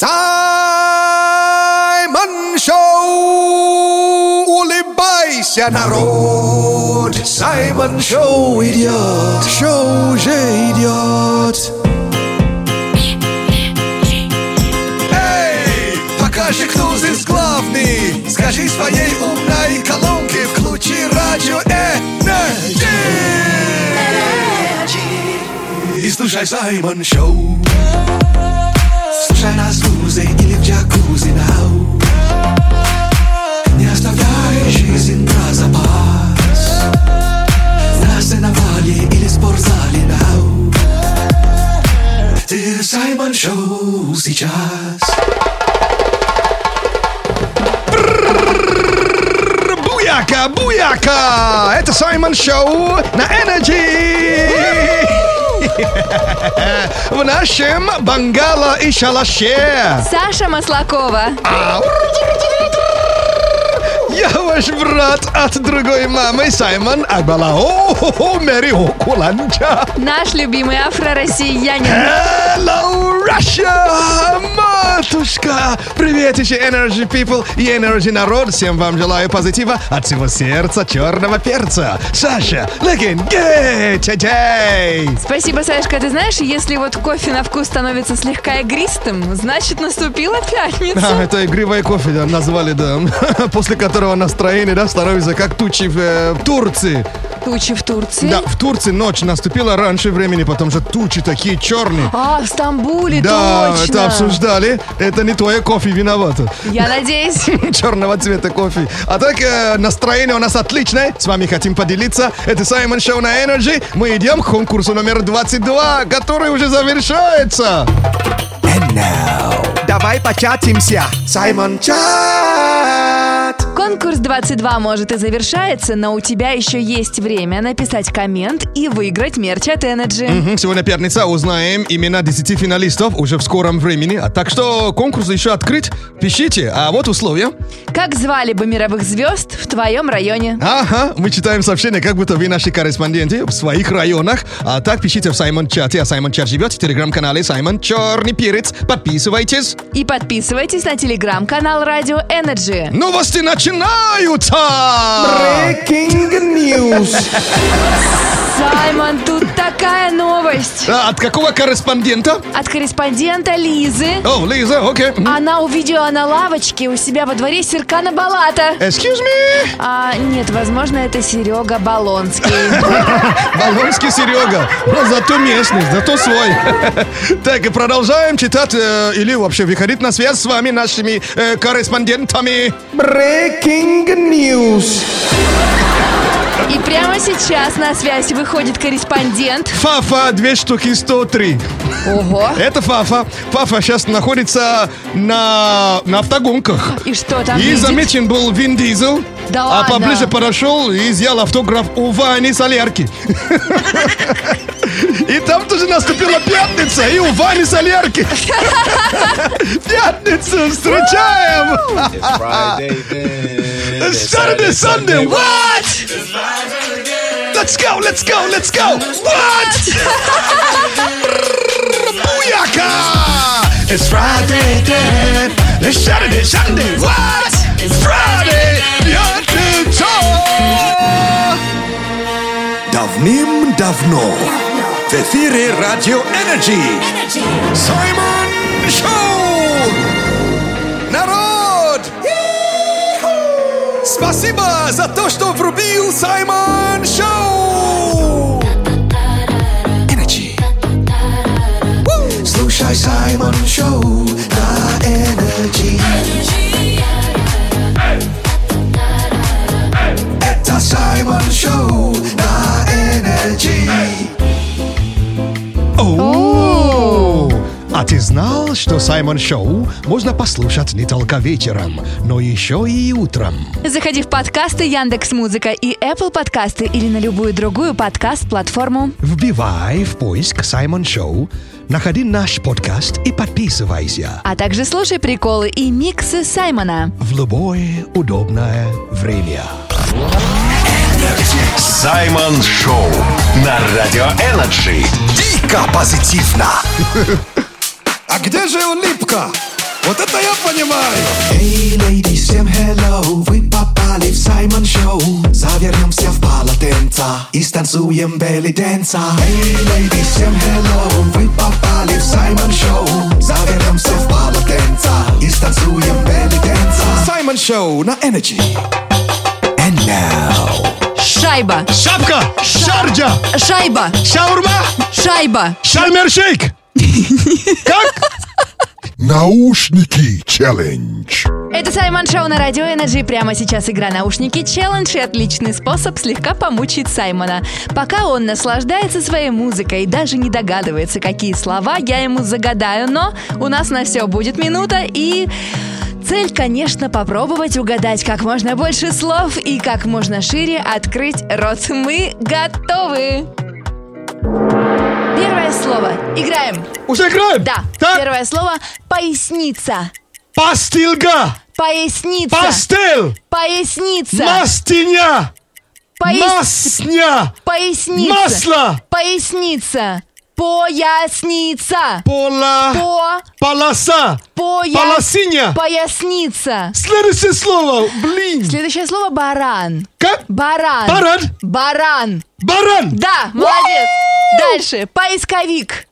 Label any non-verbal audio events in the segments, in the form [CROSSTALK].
Саймон Шоу! Улыбайся, народ! Саймон Шоу идет! Шоу уже идет! Эй, покажи, кто здесь главный! Скажи своей умной колонке, включи радио Energy! И слушай Саймон Шоу! Слушай нас лузе или в джакузи нау Не оставляй жизнь на запас На сеновале или спортзале нау Ты Саймон Шоу сейчас Буяка, буяка! Это Саймон Шоу на Energy! В нашем бангало и шалаше. Саша Маслакова. Я ваш брат от другой мамы Саймон Акбалао Мэри Куланча. Наш любимый афро-россиянин. Hello, Russia! Матушка! Привет еще Energy People и Energy народ. Всем вам желаю позитива от всего сердца черного перца. Саша, looking good today! Спасибо, Сашка. Ты знаешь, если вот кофе на вкус становится слегка игристым, значит наступила А, пятница. это игривое кофе да, назвали, да. [LAUGHS] После которого настроение, да, становится как тучи в, э, в Турции. Тучи в Турции. Да, в Турции ночь наступила раньше времени, потому что тучи такие черные. А, в Стамбуле, Да, точно. это обсуждали. Это не твое кофе виновато. Я надеюсь. [LAUGHS] черного цвета кофе. А так, э, настроение у нас отличное. С вами хотим поделиться. Это Саймон Шоу на Energy. Мы идем к конкурсу номер 22, который уже завершается. Давай початимся Саймон Чат Конкурс 22 может и завершается, но у тебя еще есть время написать коммент и выиграть мерч от Energy. Мгм, Сегодня пятница, узнаем имена 10 финалистов уже в скором времени. А так что конкурс еще открыт. Пишите. А вот условия. Как звали бы мировых звезд в твоем районе? Ага, мы читаем сообщения, как будто вы наши корреспонденты в своих районах. А так пишите в Саймон Чате. А Саймон Чат живет в телеграм-канале Саймон Черный Перец. Подписывайтесь. И подписывайтесь на телеграм-канал Радио Energy. Новости начинаются! Breaking News Саймон, тут такая новость. А, От какого корреспондента? От корреспондента Лизы. О, Лиза, окей. Мгм. Она увидела на лавочке у себя во дворе Серкана Балата. Excuse me? А, нет, возможно, это Серега Балонский. [LAUGHS] Болонский Серега. Ну, зато местный, зато свой. [LAUGHS] Так, и продолжаем читать э, или вообще выходить на связь с вами, нашими э, корреспондентами. Breaking News И прямо сейчас на связь выходит корреспондент. Фафа, две штуки 103. Ого. Это Фафа. Фафа сейчас находится на, на автогонках. И что там И видит? замечен был Вин Дизель. Да а ладно? поближе подошел и взял автограф у Вани Солярки. [LAUGHS] И там тоже наступила пятница, и у Вани Солярки. [LAUGHS] Пятницу встречаем! Saturday, Sunday, what? Let's go, let's go, let's go! What? Буяка! It's Friday then. It's Saturday, Sunday, what? It's Friday, пятница! Давным-давно в эфире Радио Energy. Саймон Шоу. Народ! Спасибо за то, что врубил Саймон Шоу. Energy. Слушай Саймон Шоу на Energy. Это Шоу на Energy О! А ты знал, что Саймон Шоу можно послушать не только вечером, но еще и утром? Заходи в подкасты Яндекс Музыка и Apple подкасты или на любую другую подкаст-платформу. Вбивай в поиск Саймон Шоу, находи наш подкаст и подписывайся А также слушай приколы и миксы Саймона. в любое удобное время. Саймон Шоу на Радио Energy. Дико позитивно [LAUGHS] А где же улыбка? вот это я понимаю. Эй, леди, всем hello, вы попали в Саймон Шоу. Завернемся в полотенца и станцуем belly dance а. Эй, леди, всем hello, вы попали в Саймон Шоу. Завернемся в полотенца и станцуем belly dance а. Саймон Шоу на Energy. And now, Шайба. Шапка! Шарджа! Шайба. Шаурма! Шайба. Шальмершейк! [LAUGHS] Как? Наушники челлендж. Это Саймон Шоу на Радио Energy. Прямо сейчас игра «Наушники челлендж» и отличный способ слегка помучить Саймона. Пока он наслаждается своей музыкой и даже не догадывается, какие слова я ему загадаю, но у нас на все будет минута и... Цель, конечно, попробовать угадать как можно больше слов и как можно шире открыть рот. Мы готовы! Первое слово. Играем. Уже играем? Да. Так, Первое слово – поясница. пастилга! Поясница. Пастел! Поясница. Мастиня! Пояс- Масня! Поясница. Масло! Поясница. Поясница. Пола... По. Полоса! Поя... Полосиня! Поясница. Следующее слово! Блин! Следующее слово баран. Как? Баран. Баран! Баран. Баран! Да, молодец. Дальше. Поисковик.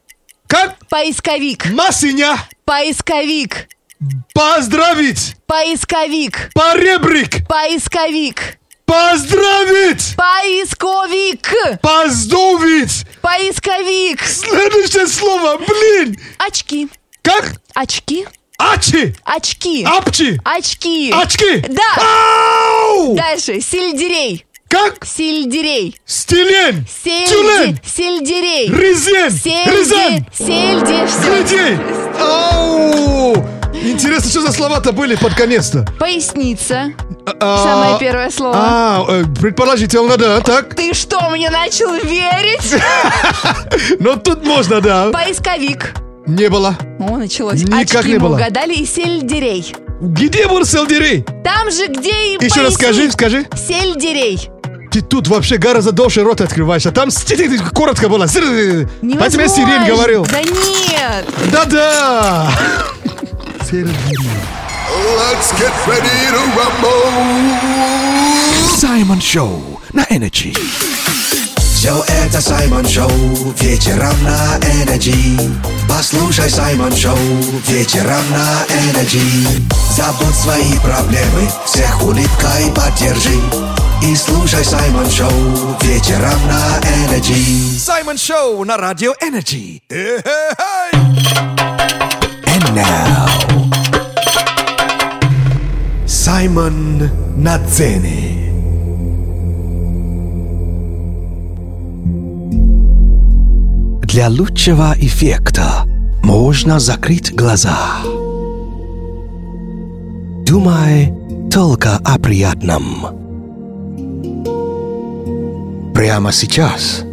Как? Поисковик. Масиня! Поисковик. Поздравить! Поисковик. Поребрик! Поисковик. Поздравить! Поисковик. Поздравить! Поисковик. Следующее слово! Блин! Очки. Как? Очки. Ачи! Очки. Апчи! Очки. Очки! Да. Ау! Дальше. Сельдерей. Как? Сельдерей. Стилен! Сельди... Тюлень! Сельдерей. Резен! Сельди. Сельди. всё. Гляди! Ау! Интересно, что за слова-то были под конец-то? Поясница. А, Самое первое слово. А, э, предположительно, да, так. Ты что, мне начал верить? [LAUGHS] Но тут можно, да. Поисковик. Не было. О, началось. Никак Очки не было. угадали и сельдерей. Где был сельдерей? Там же, где и Еще раз скажи, скажи. Сельдерей. Ты тут вообще гораздо дольше рот открываешь, а там коротко было. Я Невозможно. сирень говорил. Да нет. Да-да. Let's get ready to rumble. Саймон Шоу на Energy. Все это Саймон Шоу вечером на Energy. Послушай Саймон Шоу вечером на Energy. Забудь свои проблемы, всех улыбкой поддержи. И слушай Саймон Шоу вечером на Energy. Саймон Шоу на Радио Energy. And now, Саймон на сцене. Для лучшего эффекта можно закрыть глаза. Думай только о приятном. Прямо сейчас,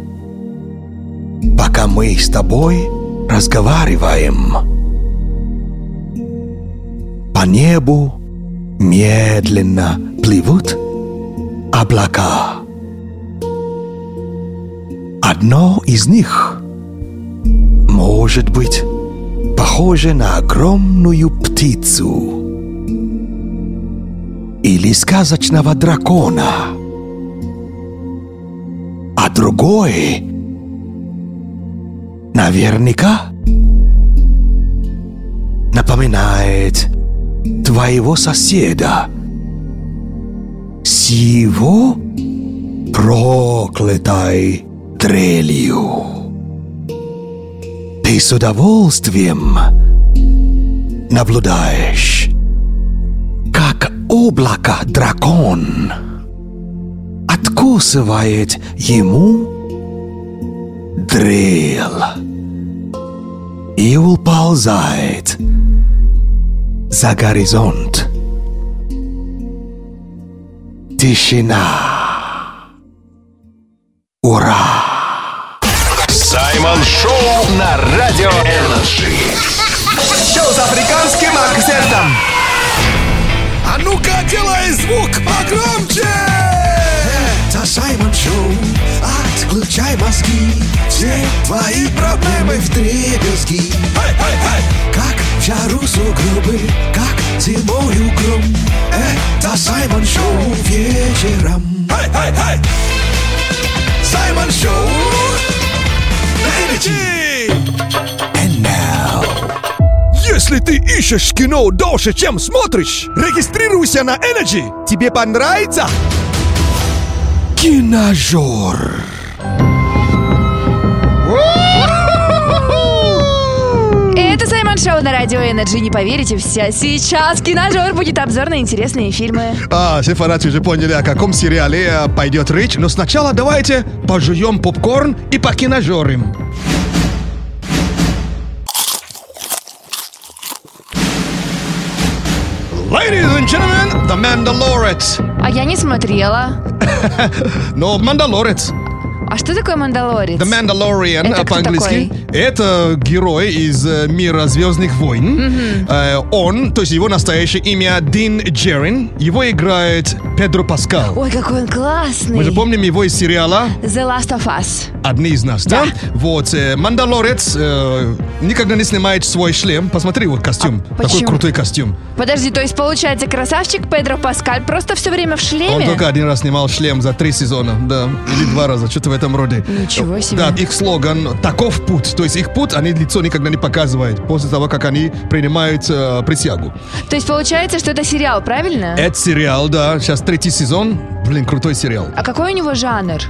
пока мы с тобой разговариваем, по небу медленно плывут облака. Одно из них может быть похоже на огромную птицу или сказочного дракона, а другой наверняка напоминает твоего соседа с его проклятой дрелью. Ты с удовольствием наблюдаешь, как облако дракон откусывает ему дрель и уползает за горизонт. Тишина. Ура! Саймон Шоу на Радио Energy. Шоу с африканским акцентом. А ну-ка, делай звук погромче. Это Саймон Шоу. Включай мозги, все твои проблемы в дребезги Как в жару сугробы, как зимою гром Это Саймон Шоу вечером. Саймон Шоу! На Energy! And now... Если ты ищешь кино дольше, чем смотришь, регистрируйся на Energy. Тебе понравится? Киножор. Шоу на Радио Energy. Не поверите, вся сейчас киножор будет обзор на интересные фильмы. А, все фанаты уже поняли, о каком сериале э, пойдет речь. Но сначала давайте пожуем попкорн и покиножорим. Ladies and gentlemen, The Mandalorian. А я не смотрела. [LAUGHS] Но Мандалорец. А что такое Мандалорец? The Mandalorian Это по-английски. Это герой из э, мира Звездных войн. Э, он, то есть его настоящее имя Дин Джерин. Его играет Педро Паскал. Ой, какой он классный. Мы же помним его из сериала The Last of Us. «Одни из нас», да? Да. Вот, э, Мандалорец э, никогда не снимает свой шлем. Посмотри, вот костюм. А Такой почему? крутой костюм. Подожди, то есть получается красавчик Педро Паскаль просто все время в Он шлеме? только один раз снимал шлем за три сезона, да. Или два раза, что-то этом роде. Ничего себе. Да, их слоган «Таков путь». То есть их путь они лицо никогда не показывают после того, как они принимают э, присягу. То есть получается, что это сериал, правильно? Это сериал, да, сейчас третий сезон. Блин, крутой сериал. А какой у него жанр?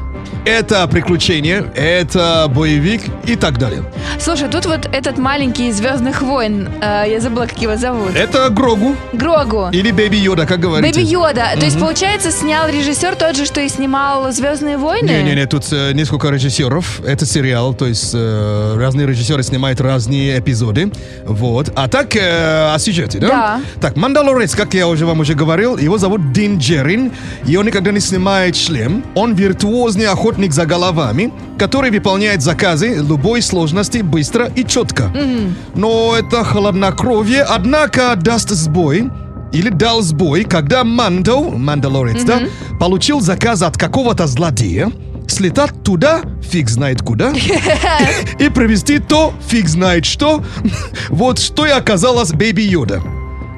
Это приключение, это боевик и так далее. Слушай, тут вот этот маленький из Звездных войн, э, я забыла, как его зовут. Это Грогу Грогу. или Бэби Йода, как говорите. Бэби Йода. То есть, получается, снял режиссер тот же, что и снимал Звездные войны? Не-не-не, тут э, несколько режиссеров. Это сериал, то есть э, разные режиссеры снимают разные эпизоды. Вот. А так, э, о сюжете, да? Да. Так, Мандалорец, как я уже вам уже говорил, его зовут Дин Джерин, и он никогда не снимает шлем. Он виртуозный охотник за головами, который выполняет заказы любой сложности быстро и четко. Но это хладнокровие, однако, даст сбой, или дал сбой, когда Мандо, Мандалорец, да, получил заказ от какого-то злодея, слетать туда, фиг знает куда, [LAUGHS] и привезти то, фиг знает что, вот что и оказалось Бэби Йода.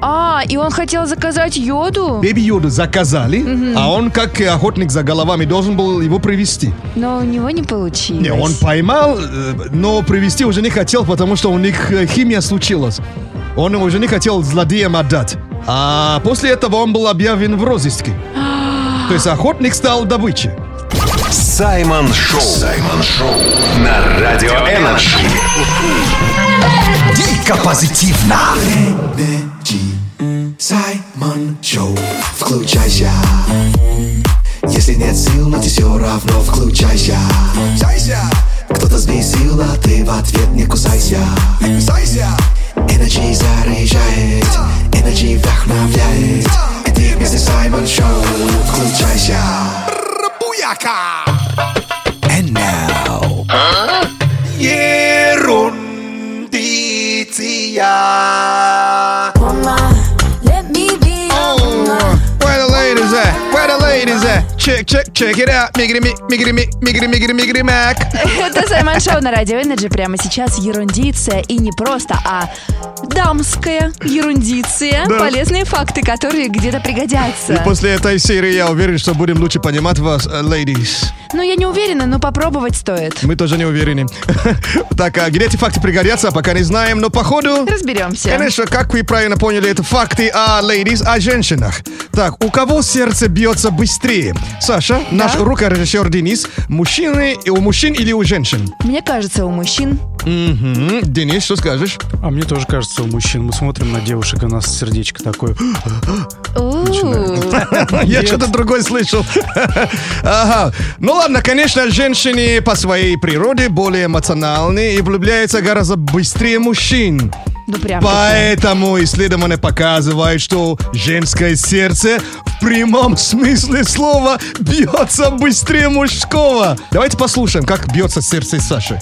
А, и он хотел заказать йоду? Бэби Йоду заказали, а он, как охотник за головами, должен был его привезти. Но у него не получилось. Не, он поймал, э, но привезти уже не хотел, потому что у них э, химия случилась. Он уже не хотел злодеям отдать. А после этого он был объявлен в розыске. То есть охотник стал добычей. Саймон Шоу. Саймон Шоу на Радио Energy. Дико позитивно. Саймон Шоу. Включайся. Если нет сил, но ты все равно включайся. Кто-то взбесил, а ты в ответ не кусайся. Energy заряжает, Energy вдохновляет. И ты вместе с Саймон Шоу. Включайся. Буяка! Check, check, check it out. Мигри, ми, мигри, ми, мигри, мигри, мигри, мак. Это Саймон Шоу на Радио Energy. Прямо сейчас ерундиция. И не просто, а дамская ерундиция. Да. Полезные факты, которые где-то пригодятся. После этой серии я уверен, что будем лучше понимать вас, э, ladies. Ну, я не уверена, но попробовать стоит. Мы тоже не уверены. [LAUGHS] Так, а где эти факты пригодятся, пока не знаем, но походу... Разберемся. Конечно, как вы правильно поняли, это факты о ladies, о женщинах. Так, у кого сердце бьется быстрее? Саша, наш рукорежиссер Денис, мужчины, у мужчин или у женщин? Мне кажется, у мужчин. Мгм. Денис, что скажешь? А мне тоже кажется, у мужчин мы смотрим на девушек, у нас сердечко такое. [LAUGHS] Я что-то другое слышал. [LAUGHS] Ага. Ну ладно, конечно, женщины по своей природе более эмоциональны и влюбляются гораздо быстрее мужчин. Ну, прям Поэтому исследования показывают, что женское сердце в прямом смысле слова бьется быстрее мужского. Давайте послушаем, как бьется сердце Саши.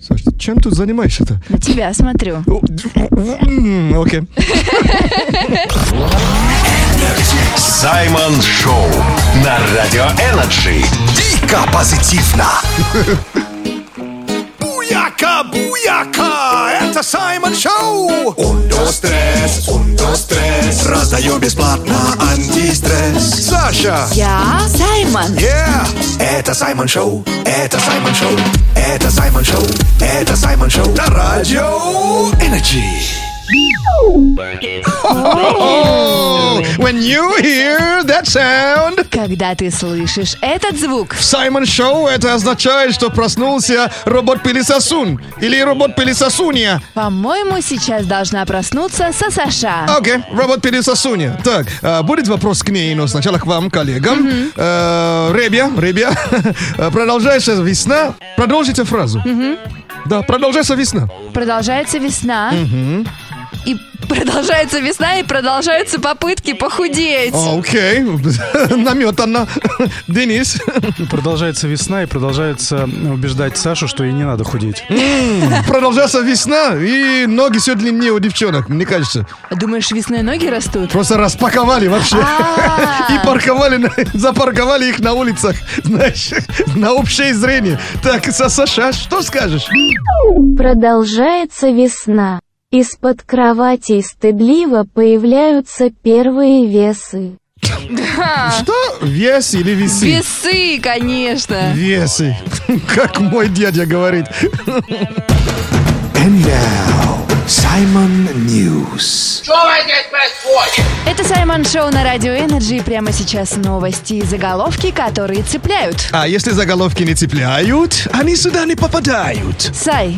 Саша, ты чем тут занимаешься-то? На тебя смотрю. Окей. Саймон Шоу на Радио Energy. Дико позитивно. [LAUGHS] Буяка, буяка! Это Саймон Шоу! Un, dos, tres, un, dos, tres. Раздаю бесплатно антистресс. Саша. Я Саймон. Yeah. Это Саймон Шоу, это Саймон Шоу, это Саймон Шоу, это Саймон Шоу на радио Energy. Oh, when you hear that sound, Когда ты слышишь этот звук, в Саймон Шоу это означает, что проснулся робот-пылесосун или робот-пылесосунья. по-моему, сейчас должна проснуться Саша. Окей, робот-пылесосунья. Так, а, будет вопрос к ней, но сначала к вам, коллегам. Э, Ребя, ребя, [LAUGHS] продолжается весна. Продолжите фразу. Да, продолжается весна. Продолжается весна. И продолжается весна, и продолжаются попытки похудеть. Окей, [LAUGHS] наметано. [LAUGHS] Денис. Продолжается весна и продолжается убеждать Сашу, что ей не надо худеть. Продолжается весна, и ноги все длиннее у девчонок, мне кажется. Думаешь, весной ноги растут? Просто распаковали вообще. А. [LAUGHS] И парковали, запарковали их на улицах, знаешь, на общее зрение. Так, Са- Саша, что скажешь? Продолжается весна. Из-под кроватей стыдливо появляются первые весы. Что? Вес или весы? Весы, конечно. Весы. [LAUGHS] Как мой дядя говорит. And now, Simon News. Это Саймон Шоу на Радио Energy. Прямо сейчас новости и заголовки, которые цепляют. А если заголовки не цепляют, они сюда не попадают. Сай,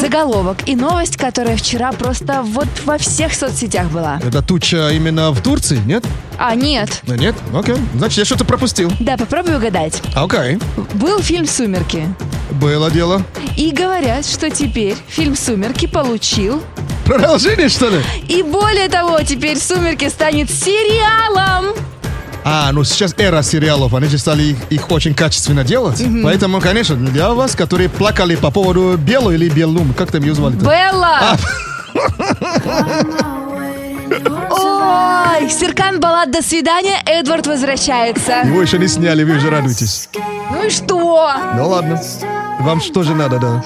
заголовок и новость, которая вчера просто вот во всех соцсетях была. Это туча именно в Турции, нет? А, нет. Да нет? Окей. Значит, я что-то пропустил. Да, попробуй угадать. Окей. Был фильм «Сумерки». Было дело. И говорят, что теперь фильм «Сумерки» получил. Продолжение, что ли? И более того, теперь «Сумерки» станет сериалом. А, ну сейчас эра сериалов, они же стали их, их очень качественно делать. Поэтому, конечно, для вас, которые плакали по поводу Белу или Белум, как там ее звали Белла! [LAUGHS] Ой, Серкан Балат, до свидания, Эдвард возвращается. Его еще не сняли, вы уже радуетесь. Ну и что? Ну ладно. Вам что же надо, да?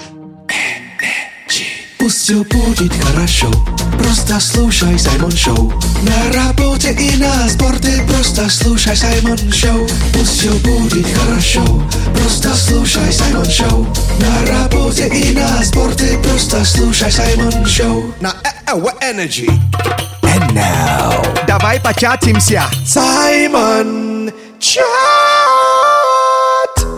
Пусть все будет хорошо, просто слушай Саймон Шоу. На работе и на спорте просто слушай Саймон Шоу. Пусть все будет хорошо, просто слушай Саймон Шоу. На работе и на спорте просто слушай Саймон Шоу. На Energy. And now, Давай початимся. Саймон Чат!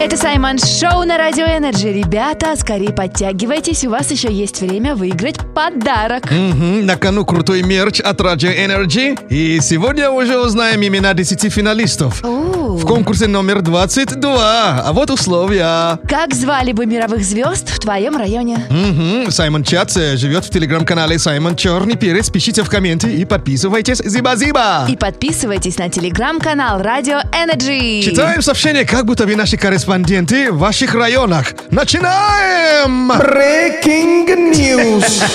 Это Саймон Шоу на Радио Energy. Ребята, скорее подтягивайтесь, у вас еще есть время выиграть подарок. Мгм, на кону крутой мерч от Radio Energy. И сегодня уже узнаем имена 10 финалистов. О, В конкурсе номер 22. А вот условия. Как звали бы мировых звезд в твоем районе? Мгм, Саймон Чат э, живет в телеграм-канале Саймон Черный Перец. Пишите в комменты и подписывайтесь. Зиба-зиба! И подписывайтесь на телеграм-канал Радио Energy. Читаем сообщения, как будто вы наши корреспонденты в ваших районах. Начинаем! Breaking news. [LAUGHS]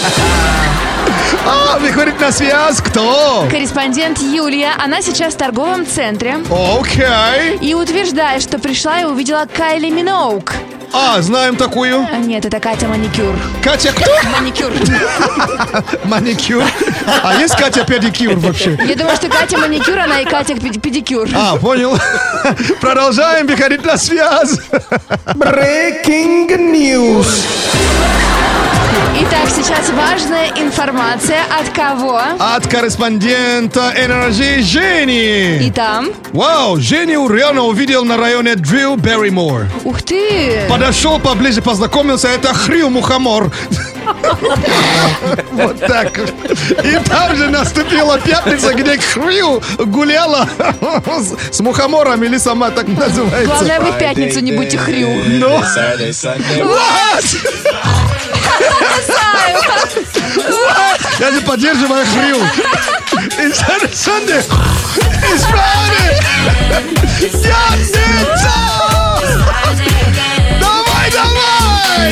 А, выходит на связь кто? Корреспондент Юлия, она сейчас в торговом центре Окей. и утверждает, что пришла и увидела Кайли Миноук. А, знаем такую. А нет, это Катя Маникюр. Катя кто? Маникюр. [LAUGHS] Маникюр. А есть Катя педикюр вообще? Я думаю, что Катя Маникюр, она и Катя пед- Педикюр. А, понял. [LAUGHS] Продолжаем выходить на связь. Breaking news. Итак, сейчас важная информация от кого? От корреспондента Energy Жени. И там. Вау, Женю реально увидел на районе Дрю Берримор. Ух ты! Подошел поближе, познакомился, это Хрю Мухомор. Вот так. И там же наступила пятница, где Хрю гуляла с- с мухомором или сама так называется. Главное, вы в пятницу не будьте хрю. Ну, what? Я не поддерживаю Хрю. It's Saturday, Sunday. It's Friday. Пятница! Давай, давай!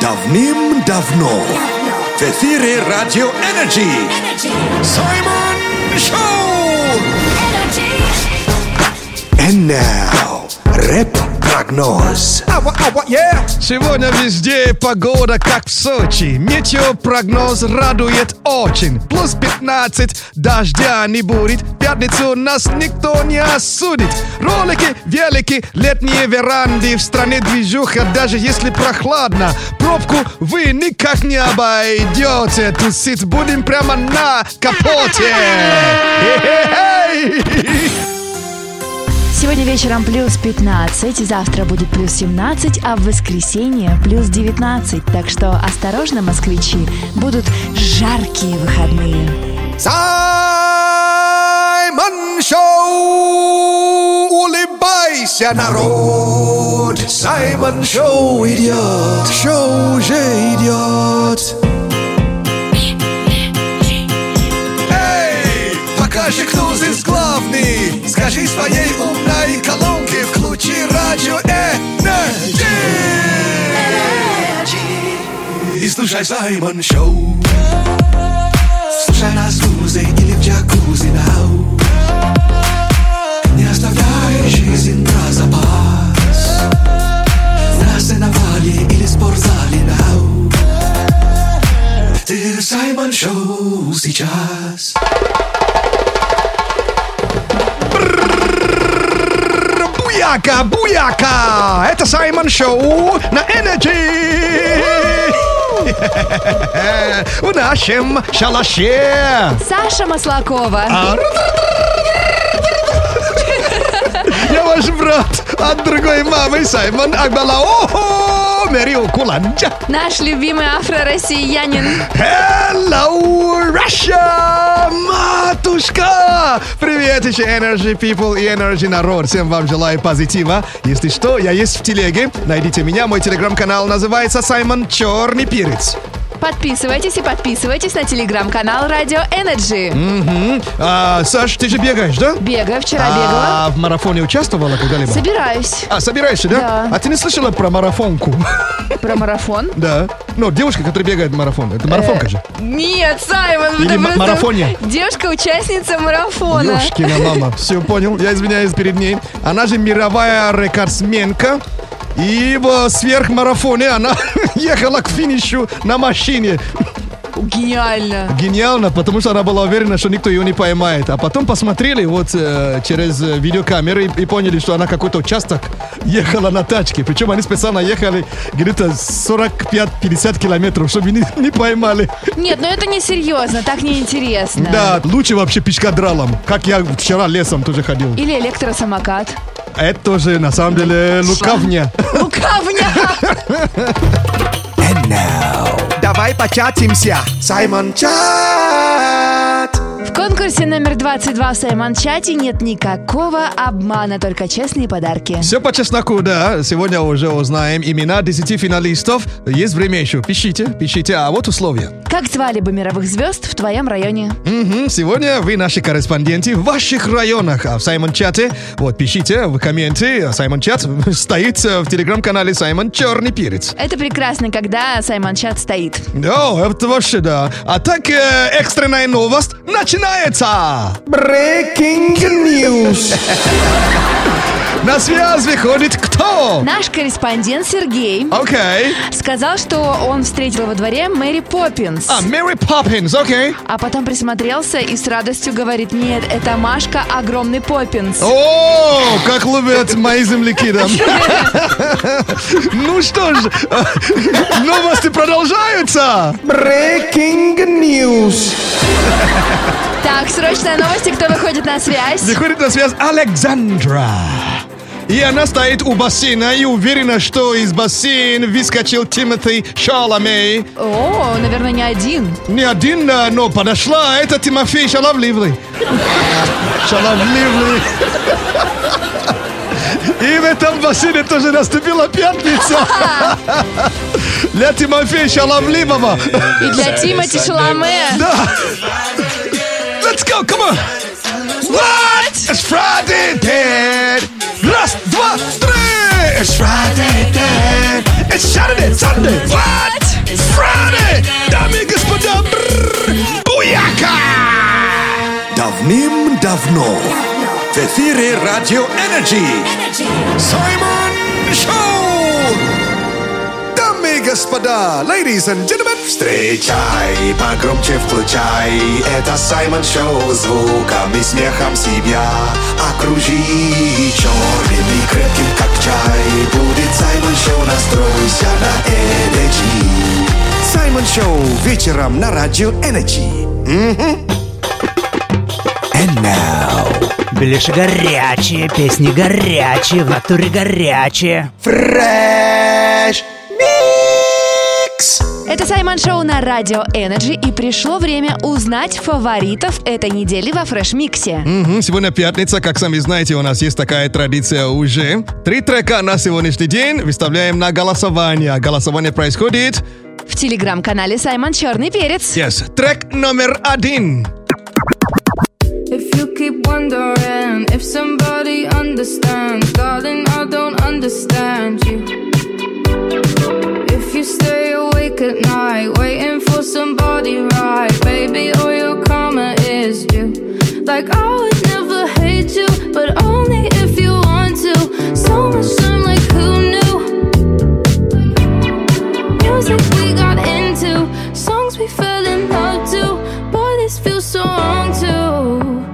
Давным-давно в эфире Радио Energy Саймон Шоу! And now, рэп прогноз. Сегодня везде погода как в Сочи. Метеопрогноз радует очень. Плюс 15, дождя не будет. Пятницу нас никто не осудит. Ролики, велики, летние веранды. В стране движуха, даже если прохладно. Пробку вы никак не обойдете. Тусить будем прямо на капоте. [LAUGHS] Хе-хе-хей! Сегодня вечером плюс 15, завтра будет плюс 17, а в воскресенье плюс 19. Так что осторожно, москвичи, будут жаркие выходные. Саймон Шоу! Улыбайся, народ! Саймон Шоу идет! Шоу уже идет! Эй, покажи, кто здесь главный! Скажи своей умной колонке, включи радио Energy! И слушай Саймон Шоу! Слушай нас в лузе или в джакузи нау Не оставляй жизнь на запас На сеновале или спортзале нау Ты Саймон Шоу сейчас Буяка, буяка! Это Саймон Шоу на Energy! [LAUGHS] В нашем шалаше! Саша Маслакова. Я ваш брат от другой мамы Саймон Акбала. Охо! Мерио Куланджа. Наш любимый афро-россиянин. Hello, Russia! Матушка! Привет еще Energy People и Energy народ. Всем вам желаю позитива. Если что, я есть в телеге. Найдите меня. Мой телеграм-канал называется Саймон Черный Перец. Подписывайтесь и подписывайтесь на телеграм-канал Радио Energy. Мгм. А, Саш, ты же бегаешь, да? Бегаю, вчера бегала. А в марафоне участвовала когда-либо? Собираюсь. А, собираешься, да? Да. А ты не слышала про марафонку? Про марафон. [LAUGHS] Да. Ну, девушка, которая бегает марафон. Это марафонка же. Нет, Саймон, Или ма- просто марафоне. Девушка-участница марафона. Ёшкина мама. Все, понял. Я извиняюсь перед ней. Она же мировая рекордсменка. И в сверхмарафоне она [LAUGHS] ехала к финишу на машине. Гениально. Гениально, потому что она была уверена, что никто ее не поймает. А потом посмотрели вот э, через э, видеокамеры и, и поняли, что она какой-то участок ехала на тачке. Причем они специально ехали где-то 45-50 километров, чтобы не, не поймали. Нет, ну это не серьезно, так неинтересно. Да, лучше вообще пешкадралом, как я вчера лесом тоже ходил. Или электросамокат. Это тоже, на самом деле, лукавня. Лукавня. Давай початимся, Саймон Чат! Конкурсе номер 22 в Саймон Чате нет никакого обмана, только честные подарки. Все по чесноку, да. Сегодня уже узнаем имена 10 финалистов. Есть время еще. Пишите, пишите. А вот условия. Как звали бы мировых звезд в твоем районе? Мгм. Сегодня вы наши корреспонденты в ваших районах. А в Саймон Чате, вот пишите в комменты. Саймон Чат стоит э, в телеграм-канале Саймон Черный Перец. Это прекрасно, когда Саймон Чат стоит. Да, это вообще да. А так, э, экстренная новость начинается. Breaking News! [LAUGHS] На связь выходит кто? Наш корреспондент Сергей Окей. сказал, что он встретил во дворе Мэри Поппинс. А, Мэри Поппинс, окей. А потом присмотрелся и с радостью говорит, нет, это Машка огромный Поппинс. О, как любят мои земляки, да. [LAUGHS] [LAUGHS] Ну что ж, новости продолжаются. Breaking News! Так, срочная новость, кто выходит на связь? Выходит на связь Александра. И она стоит у бассейна и уверена, что из бассейна выскочил Тимоти Шаламей. О, наверное, не один. Не один, а, но подошла. Это Тимофей Шаловливый. Шаловливый. И в этом бассейне тоже наступила пятница. Для Тимофея Шаловливого. И для Тимати Шаломе. Да. Let's go, come on. What? It's Friday, Dad. Раз, два, три. It's Friday, Dad. It's Saturday, Sunday. What? It's Friday. Дамы и господа, бррр, буяка! Давным-давно в эфире Радио Энерджи Саймон Шоу! Господа, ladies and gentlemen, Встречай, погромче включай. Это Саймон Шоу Звуком и смехом себя Окружи черным и крепким, как чай. Будет Саймон Шоу, настройся на Energy. Саймон Шоу вечером на радио Energy. And now. Беляши горячие, песни горячие, в натуре горячие. Fresh Mix Это Саймон Шоу на Радио Energy и пришло время узнать фаворитов этой недели во fresh mix е. Мгм, Сегодня пятница, как сами знаете, у нас есть такая традиция уже. Три трека на сегодняшний день выставляем на голосование. Голосование происходит... В телеграм-канале Саймон Черный Перец. Yes. Трек номер один. If you keep wondering if somebody understands, darling, I don't understand you. If you stay awake at night, waiting for somebody right, baby, all your karma is due. Like I would never hate you, but only if you want to. So much time, like who knew? Music we got into, songs we fell in love to. Boy, this feels so wrong too.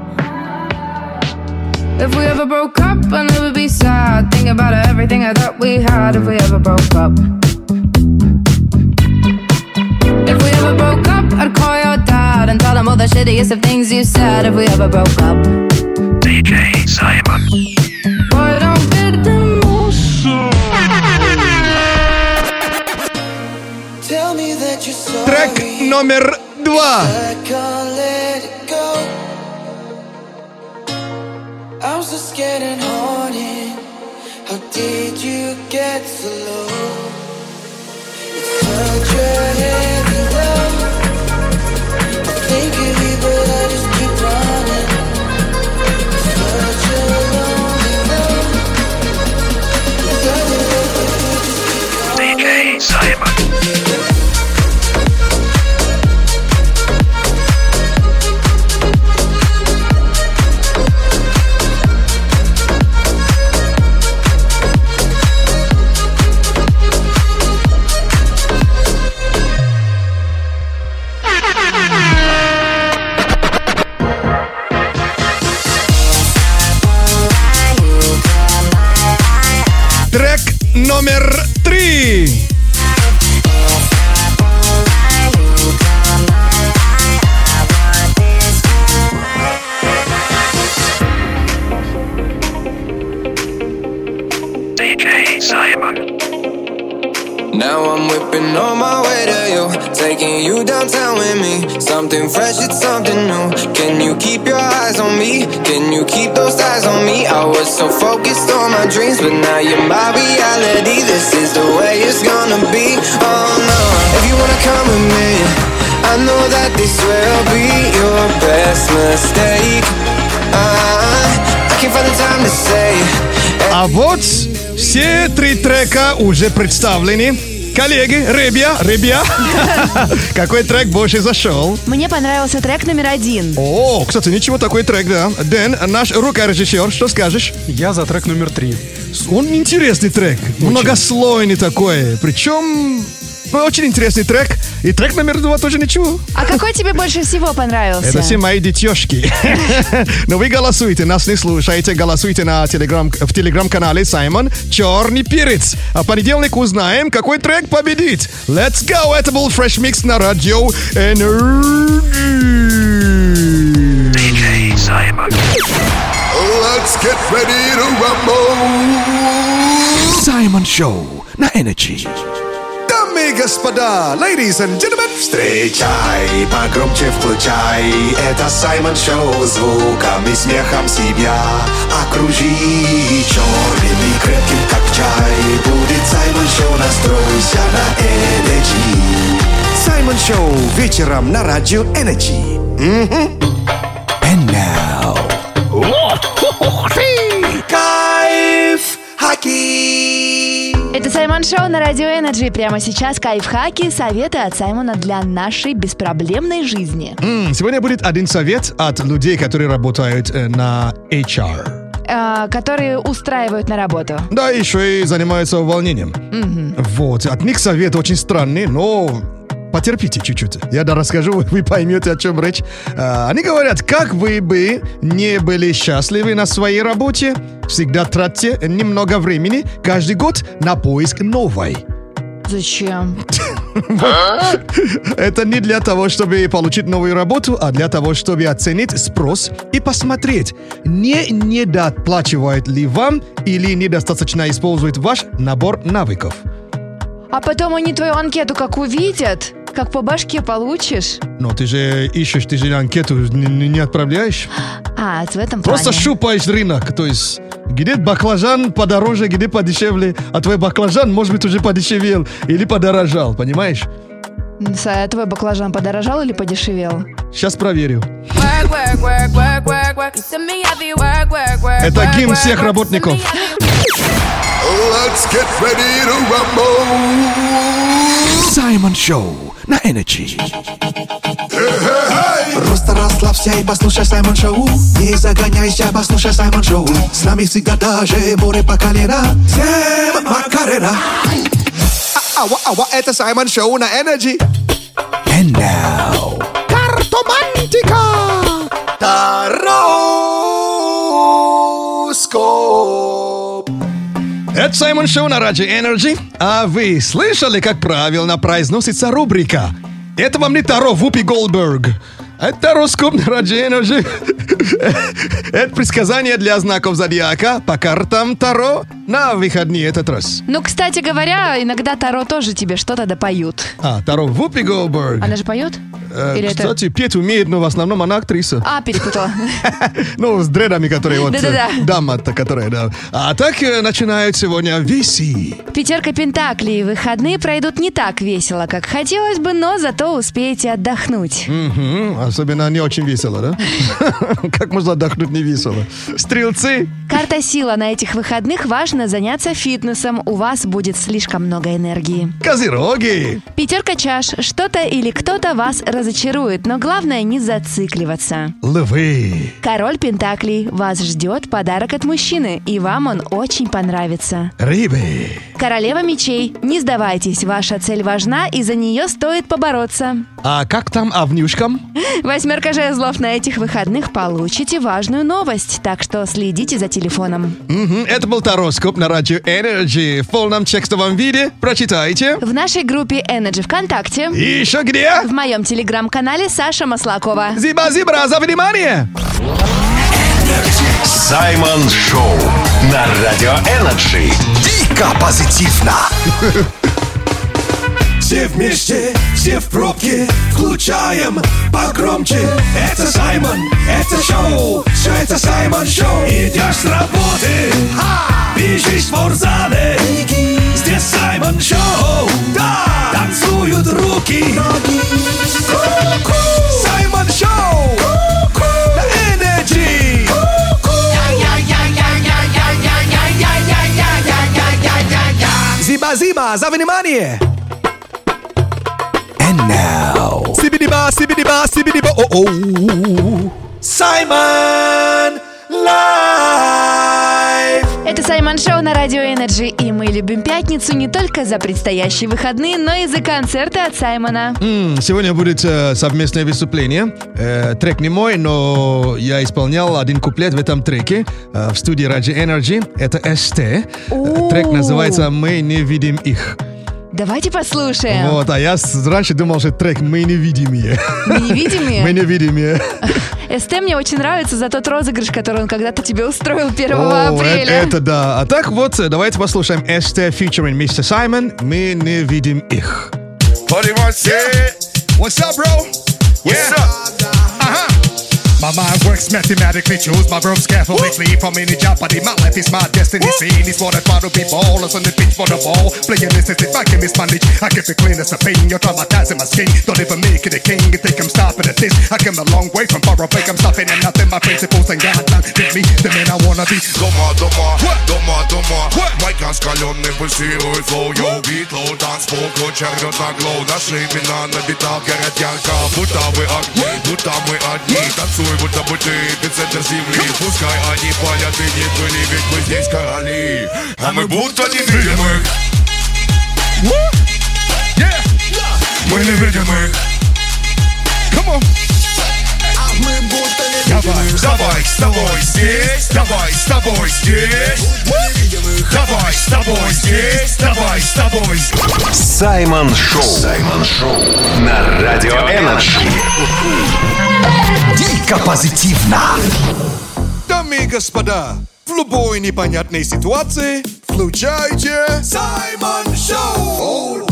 If we ever broke up, I'd never be sad. Think about everything I thought we had if we ever broke up. shittiest of things you said if we ever broke up. DJ Simon. Boy, don't get emotional. Tell me that you're sorry Трек номер два. I can't let it go. I'm so scared and haunted. How did you get so low? It's such a Now I'm whipping on my way to you, taking you downtown with me. Something fresh, it's something new. Can you keep your eyes on me? Can you keep those eyes on me? I was so focused on my dreams, but now you're my reality. This is the way it's gonna be. Oh no, if you wanna come with me, I know that this will be your best mistake. I, I can't find the time to say. А вот все три трека уже представлены. Коллеги, ребя, ребя, [LAUGHS] какой трек больше зашел? Мне понравился трек номер один. О, кстати, ничего такой трек, да. Дэн, наш рукорежиссер, что скажешь? Я за трек номер три. Он интересный трек, многослойный такой. Причем очень интересный трек. И трек номер два тоже ничего. А какой тебе больше всего понравился? Это все мои детешки. [LAUGHS] Но вы голосуйте, нас не слушайте, голосуйте на телеграм, в телеграм-канале Саймон Черный Перец. А в понедельник узнаем, какой трек победит. Let's go! Это был Fresh Mix на радио Energy. DJ Simon. let's get ready to rumble. Саймон Шоу на Energy. Дамы и господа, ladies and gentlemen, Встречай, погромче включай. Это Саймон Шоу Звуком и смехом себя Окружи черным и крепким, как чай. Будет Саймон Шоу, настройся на Energy. Саймон Шоу вечером на радио Energy. And Саймон Шоу на Радио Energy. Прямо сейчас кайфхаки, советы от Саймона для нашей беспроблемной жизни. М, Сегодня будет один совет от людей, которые работают э, на HR. э, которые устраивают на работу. Да, еще и занимаются увольнением. Вот, от них совет очень странный, но потерпите чуть-чуть. Я да расскажу, [LAUGHS] вы- поймете, о чем речь. А, Они говорят, как вы бы не были счастливы на своей работе, всегда тратьте немного времени каждый год на поиск новой. Зачем? [LAUGHS] Это не для того, чтобы получить новую работу, а для того, чтобы оценить спрос и посмотреть, не недоплачивает ли вам или недостаточно использует ваш набор навыков. А потом они твою анкету как увидят, как по башке получишь. Но ты же ищешь, ты же анкету не, не- отправляешь. А, в этом плане. Просто щупаешь рынок. То есть, где баклажан подороже, где подешевле, а твой баклажан, может быть, уже подешевел или подорожал, понимаешь? Са, твой баклажан подорожал или подешевел? Сейчас проверю. Это гимн всех работников. Let's get ready to rumble. Саймон Шоу на Energy. Просто расслабься и послушай Саймон Шоу Не загоняйся, послушай Саймон Шоу С нами всегда даже море по колено Всем Макарена А- Ава, ава, это Саймон Шоу на Energy And now, Это Саймон Шоу на Радио Energy. А вы слышали, как правильно произносится рубрика? Это вам не Таро Вупи Голдберг. Это Радио Energy. Это предсказание для знаков зодиака по картам Таро на выходные этот раз. Ну, кстати говоря, иногда Таро тоже тебе что-то допоют. А, Таро Вупи Голдберг. Она же поет? Э, Или это- Кстати, петь умеет, но в основном она актриса. А, перепутала. [LAUGHS] Ну, с дредами, которые вот... э, Да-да-да. Дама-то, которая, да. А так э, начинают сегодня веси. Пятерка Пентаклей. Выходные пройдут не так весело, как хотелось бы, но зато успеете отдохнуть. Мгм, Особенно не очень весело, да? [LAUGHS] Как можно отдохнуть не весело? Стрелцы. Карта сила на этих выходных важно заняться фитнесом. У вас будет слишком много энергии. Козероги. Пятерка чаш. Что-то или кто-то вас разочарует, но главное не зацикливаться. Львы. Король Пентаклей. Вас ждет подарок от мужчины, и вам он очень понравится. Рыбы. Королева мечей. Не сдавайтесь, ваша цель важна, и за нее стоит побороться. А как там овнюшкам? [LAUGHS] Восьмерка жезлов на этих выходных получите важную новость, так что следите за телефоном. Мгм, Это был Тароскоп на радио Energy. В полном текстовом виде прочитайте. В нашей группе Energy ВКонтакте. И еще где? В моем телеграм-канале Саша Маслакова. Зиба-зибра за внимание! Саймон Шоу на Радио Energy. Дико позитивно [LAUGHS] Все вместе, все в пробке Включаем погромче. Это Саймон, это шоу Все это Саймон Шоу. Идешь с работы Бежишь в спортзале Здесь Саймон Шоу Да, танцуют руки. Ку-ку. Саймон Шоу На Energy. Зиба-зиба, за внимание! And now, Сибидиба, сибидиба, сибидиба, о-о. Саймон Live! Это Саймон Шоу на Радио Energy, и мы любим пятницу не только за предстоящие выходные, но и за концерты от Саймона. М, Сегодня будет э, совместное выступление. Э, трек не мой, но я исполнял один куплет в этом треке э, в студии Раджи Energy. Это СТ. Э, Трек называется «Мы не видим их». Давайте послушаем. Вот, а я с- раньше думал, что трек «Мы невидимые». Мы невидимые? Мы невидимые. СТ мне очень нравится за тот розыгрыш, который он когда-то тебе устроил 1 О, апреля. это да. А так вот, э, давайте послушаем СТ featuring Mr. Simon «Мы не видим их». What's up, bro? What's up? Uh-huh. My mind works mathematically, choose my verbs carefully. From any jeopardy, my life is my destiny. Scene is what I try to be ballers on the pitch for the ball. Playing this is if I can miss my niche. I keep it clean as a pain. You're traumatizing my skin. Don't even make it a king. You think I'm stopping at this? I came a long way from far away. I'm stopping at nothing. My principles and guidelines fit me. The man I wanna be. Дома, дома, дома, дома Майк раскаленный пульсирует флоу Йоу, битлоу, танцпол, ключ орёт на глоу Наши имена на битах горят ярко Будто вы огни, будто мы одни Танцуем будто бы ты эпицентр земли. Пускай они поняты не были, ведь мы здесь короли. А мы будто невидимых Мы невидимых Come on. Давай, давай с тобой здесь, давай с тобой здесь Давай с тобой здесь, давай с тобой здесь Саймон Шоу. Саймон Шоу. На Радио Energy. Дико позитивно. Дамы и господа, в любой непонятной ситуации включайте Саймон Шоу!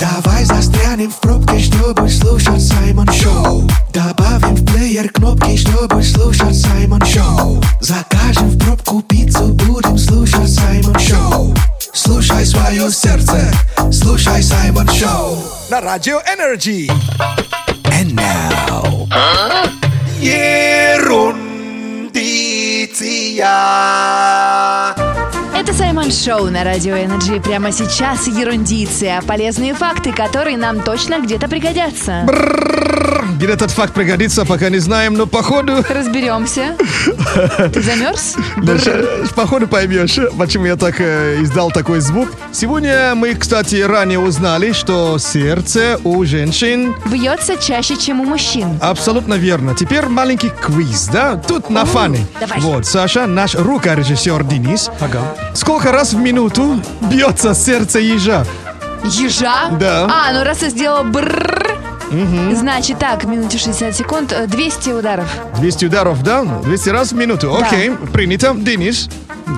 Давай застрянем в пробке, чтобы слушать Саймон Шоу. Добавим в плеер кнопки, чтобы слушать Саймон Шоу. Закажем в пробку пиццу, будем слушать Саймон Шоу. Слушай свое сердце, слушай Саймон Шоу. На Радио Energy. And now... Ерундиция. Это Саймон Шоу на Радио Energy. Прямо сейчас ерундиция. Полезные факты, которые нам точно где-то пригодятся. Где этот факт пригодится, пока не знаем, но походу... Разберемся. [LAUGHS] Ты замерз? Да, ща- походу поймешь, почему я так э, издал такой звук. Сегодня мы, кстати, ранее узнали, что сердце у женщин Бьется чаще, чем у мужчин. Абсолютно верно. Теперь маленький квиз, да? Тут на фане. давай. Вот, Саша, наш рукорежиссер Денис. Ага. Сколько раз в минуту бьется сердце ежа? Ежа? Да. А, ну раз я сделал брррр, значит так, минуте 60 секунд, э, 200 ударов. 200 ударов, да? 200 раз в минуту. Да. Окей, принято. Денис,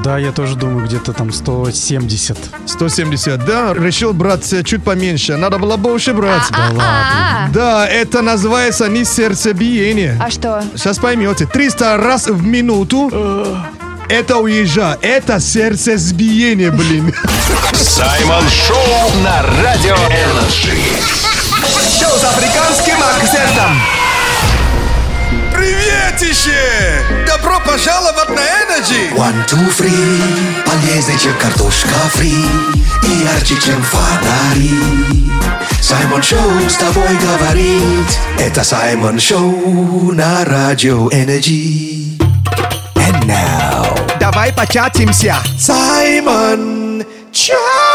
Да, я тоже думаю, где-то там 170. 170, да? Решил брать э, чуть поменьше. Надо было больше брать. А, Да, это называется не сердцебиение. а что? Сейчас поймете. 300 раз в минуту. Это у ежа. Это сердцебиение, блин. Саймон Шоу на Радио Energy. Шоу с африканским акцентом. Приветище! Добро пожаловать на Energy! One, two, three. Полезнее, чем картошка фри. И ярче, чем фонари. Саймон Шоу с тобой говорит. Это Саймон Шоу на Радио Energy. And now... Давай початимся. Саймон Чат!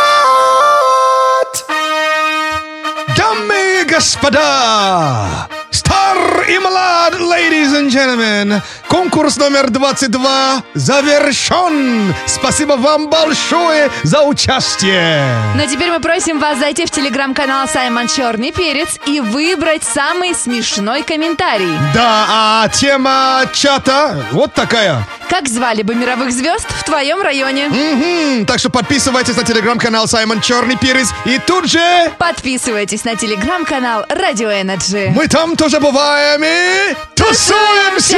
Дамы и господа! Стар и млад, ladies and gentlemen! Конкурс номер 22 завершен! Спасибо вам большое за участие! Но теперь мы просим вас зайти в телеграм-канал Саймон Черный Перец и выбрать самый смешной комментарий. Да, а тема чата вот такая. Как звали бы мировых звезд в твоем районе? Мгм, так что подписывайтесь на телеграм-канал Саймон Черный Перец и тут же Подписывайтесь на телеграм-канал Радио Energy. мы там тоже бываем и тусуемся!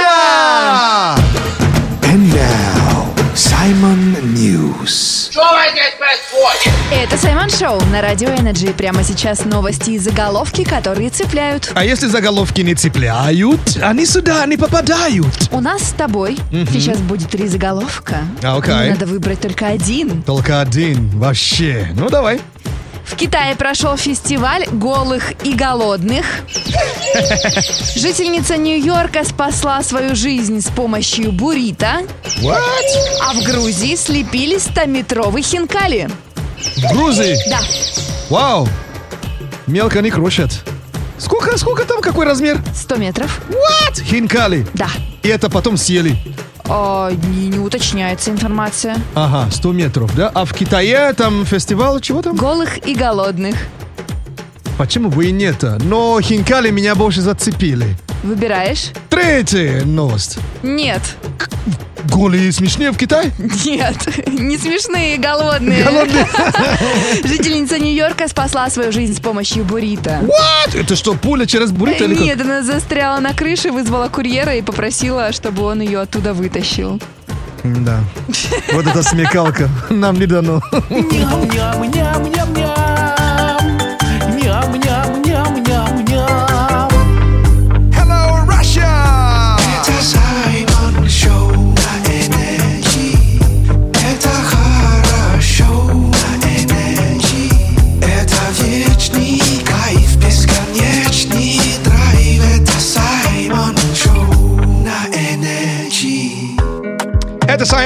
And now... Саймон News. Это Саймон Шоу на Радио Energy. Прямо сейчас новости и заголовки, которые цепляют. А если заголовки не цепляют, они сюда не попадают. У нас с тобой Мгм. сейчас будет три заголовка. А, окей. Надо выбрать только один. Только один, вообще. Ну, давай. В Китае прошел фестиваль голых и голодных. Жительница Нью-Йорка спасла свою жизнь с помощью буррито. What? А в Грузии слепили 100-метровый хинкали. В Грузии? Да. Вау. Мелко не крушат. Сколько, сколько там, какой размер? 100 метров. What? Хинкали. Да. И это потом съели. А, не, не уточняется информация. Ага, 100 метров, да? А в Китае там фестиваль, чего там? Голых и голодных. Почему бы и нет? Но хинкали меня больше зацепили. Выбираешь? Третья новость. Нет. Голые и смешнее в Китае? Нет, [LAUGHS] не смешные, голодные. Голодные. [LAUGHS] Жительница Нью-Йорка спасла свою жизнь с помощью буррито. What? Это что, пуля через буррито или как? Нет, она застряла на крыше, вызвала курьера и попросила, чтобы он ее оттуда вытащил. Да. Вот это смекалка. Нам не дано. Hello,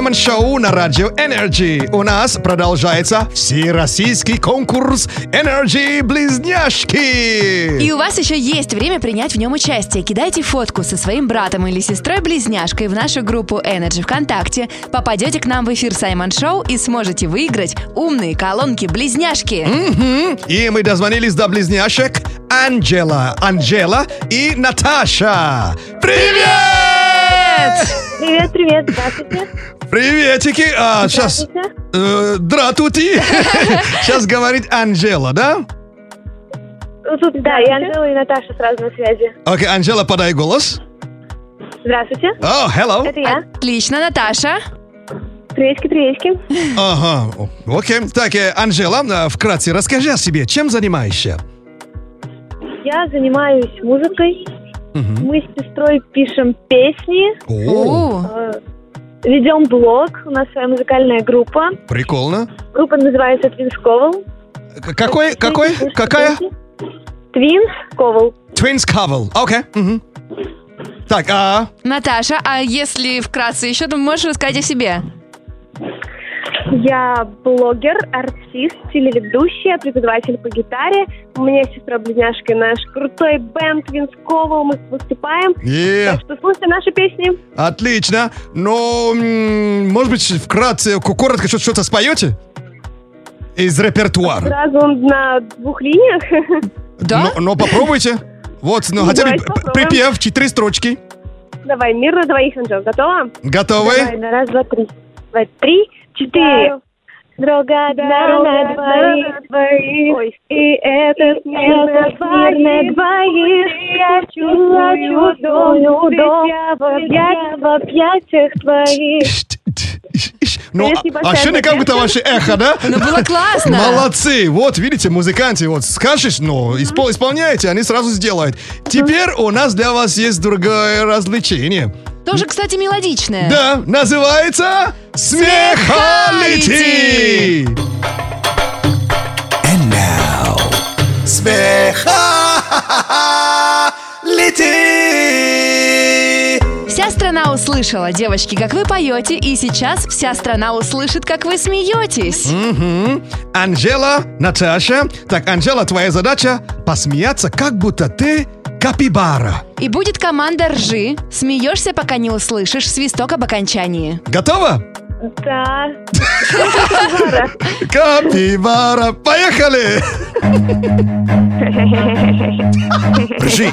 Саймон Шоу на Радио Energy. У нас продолжается всероссийский конкурс Energy Близняшки. И у вас еще есть время принять в нем участие. Кидайте фотку со своим братом или сестрой-близняшкой в нашу группу Energy ВКонтакте. Попадете к нам в эфир Саймон Шоу и сможете выиграть умные колонки-близняшки. Мгм. И мы дозвонились до близняшек Анджела, Анджела и Наташа. Привет! Привет, привет, здравствуйте. Приветики! А, сейчас... Э, Дратути! [LAUGHS] Сейчас говорит Анджела, да? Тут, да, и Анжела, и Наташа сразу на связи. Окей, Анджела, подай голос. Здравствуйте. О, hello. Это я. Отлично, Наташа. Приветики, приветики. Ага, окей. Так, э, Анжела, э, вкратце расскажи о себе. Чем занимаешься? Я занимаюсь музыкой. Мы с сестрой пишем песни. О. э, Ведем блог. У нас своя музыкальная группа. Прикольно. Группа называется Twins Covel. Какой, какой, какая? Twins Covel. Twins Covel. Окей. мгм. Так, а... Наташа, а если вкратце еще, то можешь рассказать о себе? Я блогер, артист, телеведущая, преподаватель по гитаре. У меня есть сестра-близняшка, и наш крутой бенд Covel. Мы выступаем. Е. Так что слушайте наши песни. Отлично. Но, может быть, вкратце, коротко что- что-то споете? Из репертуара. Сразу на двух линиях. Но, но попробуйте. Вот, ну хотя бы припев, четыре строчки. Давай, мир на двоих, Анжел. Готова? Готовы? Давай, на раз, два, три. Два, три, четыре. Дорога одна на двоих, Ой, и этот мир на двоих. Я чувствую дом, дом, я в объятиях, твоих. Ну, а- небольшая ощущение как будто ваше эхо, да? Ну, было классно. Молодцы. Вот, видите, музыканты, вот скажешь, ну, испол- исполняете, они сразу сделают. Теперь у нас для вас есть другое развлечение. Тоже, кстати, мелодичная. Да, называется Смехалити. Смехалити. Вся страна услышала, девочки, как вы поете, и сейчас вся страна услышит, как вы смеетесь. Мгм. Анжела, Наташа. Так, Анжела, твоя задача посмеяться, как будто ты капибара. И будет команда ржи. Смеешься, пока не услышишь свисток об окончании. Готова? Да. [LAUGHS] Капибара. Поехали! [LAUGHS] Ржи.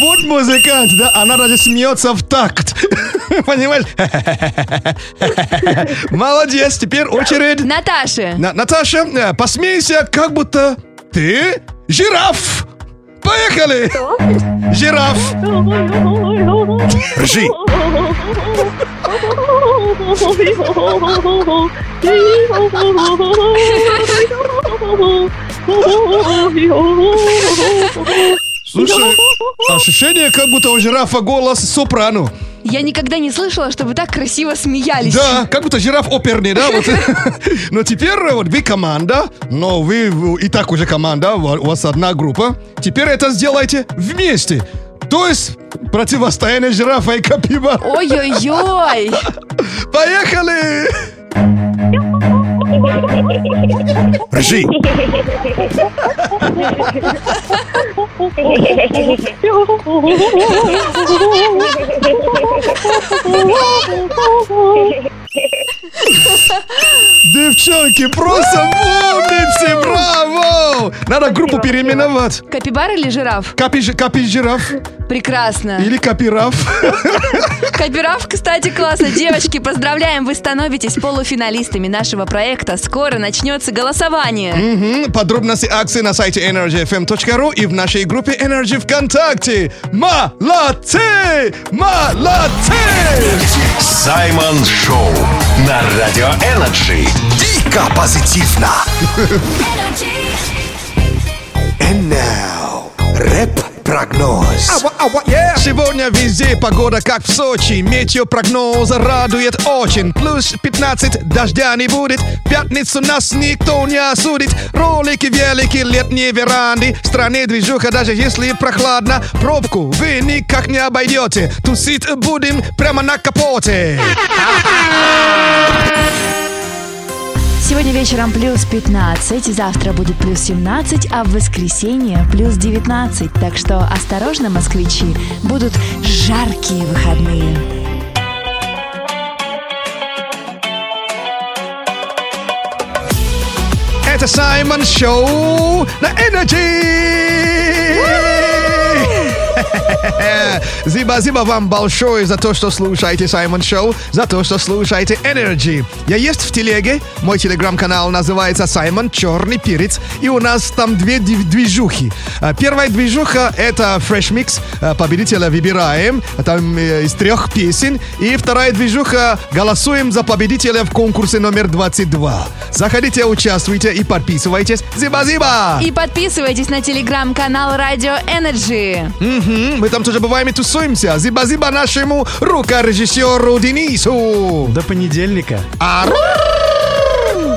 Вот музыкант, да, она даже смеется в такт. Понимаешь? Молодец, теперь очередь. Наташи. На- Наташа, э, посмейся, как будто ты жираф. Поехали! Жираф. Ржи. Слушай, ощущение, как будто у жирафа голос сопрано. Я никогда не слышала, чтобы так красиво смеялись. Да, как будто жираф оперный, да? Вот. [LAUGHS] Но теперь вот вы команда, но вы и так уже команда, у вас одна группа. Теперь это сделайте вместе. То есть противостояние жирафа и капиба. Ой-ой-ой. [LAUGHS] Поехали! Ржи. [LAUGHS] Девчонки, просто умницы, браво! Надо группу переименовать. Капибар или жираф? Капи, капи жираф Прекрасно. или капираф. Капирав, кстати, классно. Девочки, поздравляем, вы становитесь полуфиналистами нашего проекта. Скоро начнется голосование. Мгм. Подробности акции на сайте energyfm.ru и в нашей группе Energy ВКонтакте. Молодцы! Молодцы! Саймон Шоу на Радио Energy. Дико позитивно. And now, рэп метеопрогноз. Сегодня везде погода как в Сочи. Метеопрогноз радует очень. Плюс 15, дождя не будет. Пятницу нас никто не осудит. Ролики велики, летние веранды. В стране движуха, даже если прохладно. Пробку вы никак не обойдете. Тусить будем прямо на капоте. Сегодня вечером плюс 15, завтра будет плюс 17, а в воскресенье плюс 19. Так что осторожно, москвичи, будут жаркие выходные. Это Саймон Шоу на Energy! [LAUGHS] Зиба-зиба вам большое за то, что слушаете Саймон Шоу, за то, что слушаете Energy. Я есть в телеге, мой телеграм-канал называется Саймон Черный Перец, и у нас там две дв- движухи. А, Первая движуха это Fresh Mix, а, победителя выбираем, там э, из трех песен, и вторая движуха голосуем за победителя в конкурсе номер 22. Заходите, участвуйте и подписывайтесь. Зиба-зиба! И подписывайтесь на телеграм-канал Радио Energy. Мгм, Мы там тоже бываем и тусуемся. Зиба-зиба нашему рукорежиссеру Денису. До понедельника. А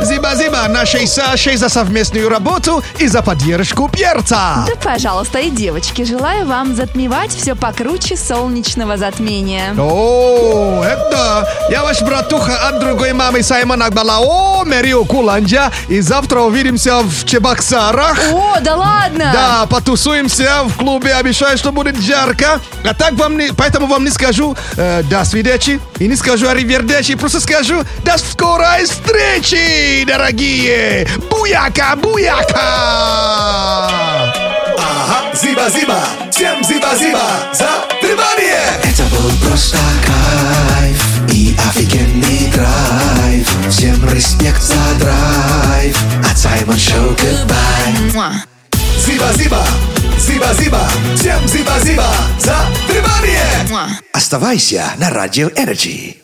Зиба-зиба нашей Сашей за совместную работу и за поддержку перца. Да, пожалуйста, и девочки, желаю вам затмевать все покруче солнечного затмения. О, это я ваш братуха от другой мамы Саймон Акбалао, Мерио Куланджа. И завтра увидимся в Чебоксарах. О, да ладно! Да, потусуемся в клубе, обещаю, что будет жарко. А так вам не, поэтому вам не скажу э, до свидачи и не скажу аривердечи, просто скажу до скорой встречи, дорогие! Буяка, буяка! Ага, зиба-зиба, всем зиба-зиба за внимание! Это был просто кайф и офигенный драйв. Всем респект за драйв. От Саймон Шоу goodbye. Зиба-зиба, зиба-зиба, всем зиба-зиба за внимание! Оставайся на Радио Energy.